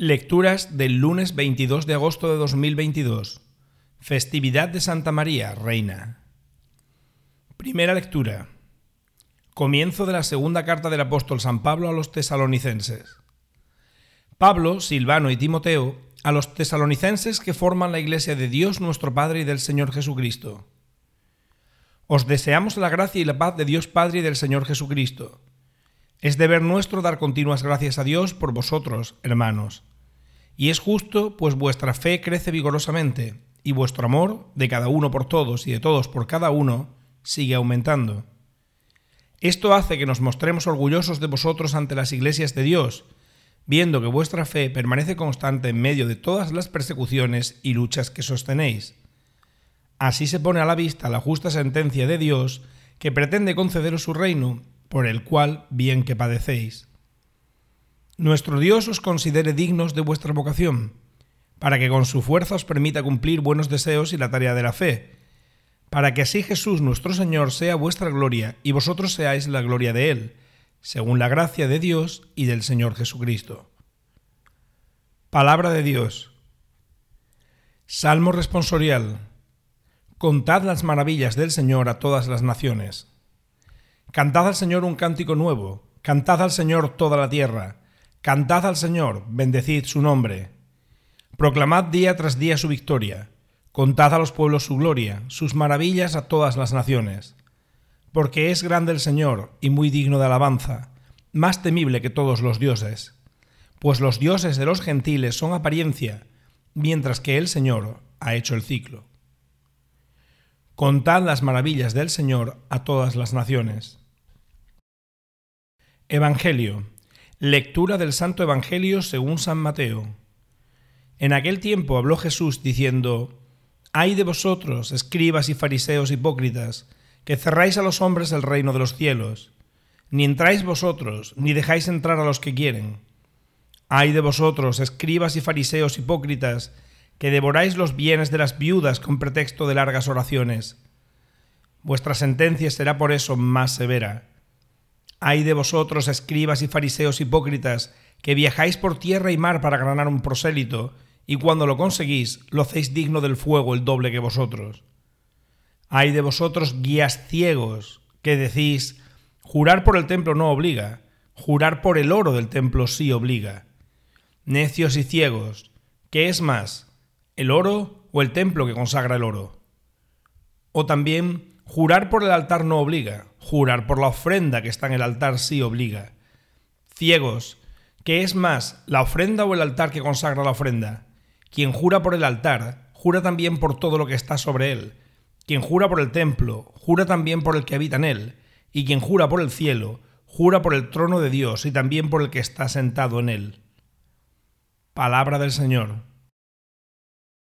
Lecturas del lunes 22 de agosto de 2022. Festividad de Santa María, Reina. Primera lectura. Comienzo de la segunda carta del apóstol San Pablo a los tesalonicenses. Pablo, Silvano y Timoteo, a los tesalonicenses que forman la iglesia de Dios nuestro Padre y del Señor Jesucristo. Os deseamos la gracia y la paz de Dios Padre y del Señor Jesucristo. Es deber nuestro dar continuas gracias a Dios por vosotros, hermanos y es justo, pues vuestra fe crece vigorosamente, y vuestro amor, de cada uno por todos y de todos por cada uno, sigue aumentando. Esto hace que nos mostremos orgullosos de vosotros ante las iglesias de Dios, viendo que vuestra fe permanece constante en medio de todas las persecuciones y luchas que sostenéis. Así se pone a la vista la justa sentencia de Dios que pretende concederos su reino, por el cual bien que padecéis nuestro Dios os considere dignos de vuestra vocación, para que con su fuerza os permita cumplir buenos deseos y la tarea de la fe, para que así Jesús nuestro Señor sea vuestra gloria y vosotros seáis la gloria de Él, según la gracia de Dios y del Señor Jesucristo. Palabra de Dios. Salmo responsorial. Contad las maravillas del Señor a todas las naciones. Cantad al Señor un cántico nuevo, cantad al Señor toda la tierra Cantad al Señor, bendecid su nombre. Proclamad día tras día su victoria. Contad a los pueblos su gloria, sus maravillas a todas las naciones. Porque es grande el Señor y muy digno de alabanza, más temible que todos los dioses. Pues los dioses de los gentiles son apariencia, mientras que el Señor ha hecho el ciclo. Contad las maravillas del Señor a todas las naciones. Evangelio Lectura del Santo Evangelio según San Mateo. En aquel tiempo habló Jesús diciendo, Ay de vosotros, escribas y fariseos hipócritas, que cerráis a los hombres el reino de los cielos. Ni entráis vosotros, ni dejáis entrar a los que quieren. Ay de vosotros, escribas y fariseos hipócritas, que devoráis los bienes de las viudas con pretexto de largas oraciones. Vuestra sentencia será por eso más severa Ay de vosotros, escribas y fariseos hipócritas, que viajáis por tierra y mar para ganar un prosélito, y cuando lo conseguís, lo hacéis digno del fuego el doble que vosotros. Ay de vosotros, guías ciegos, que decís, jurar por el templo no obliga, jurar por el oro del templo sí obliga. Necios y ciegos, ¿qué es más, el oro o el templo que consagra el oro? O también, jurar por el altar no obliga, Jurar por la ofrenda que está en el altar sí obliga. Ciegos, ¿qué es más, la ofrenda o el altar que consagra la ofrenda? Quien jura por el altar, jura también por todo lo que está sobre él. Quien jura por el templo, jura también por el que habita en él. Y quien jura por el cielo, jura por el trono de Dios y también por el que está sentado en él. Palabra del Señor.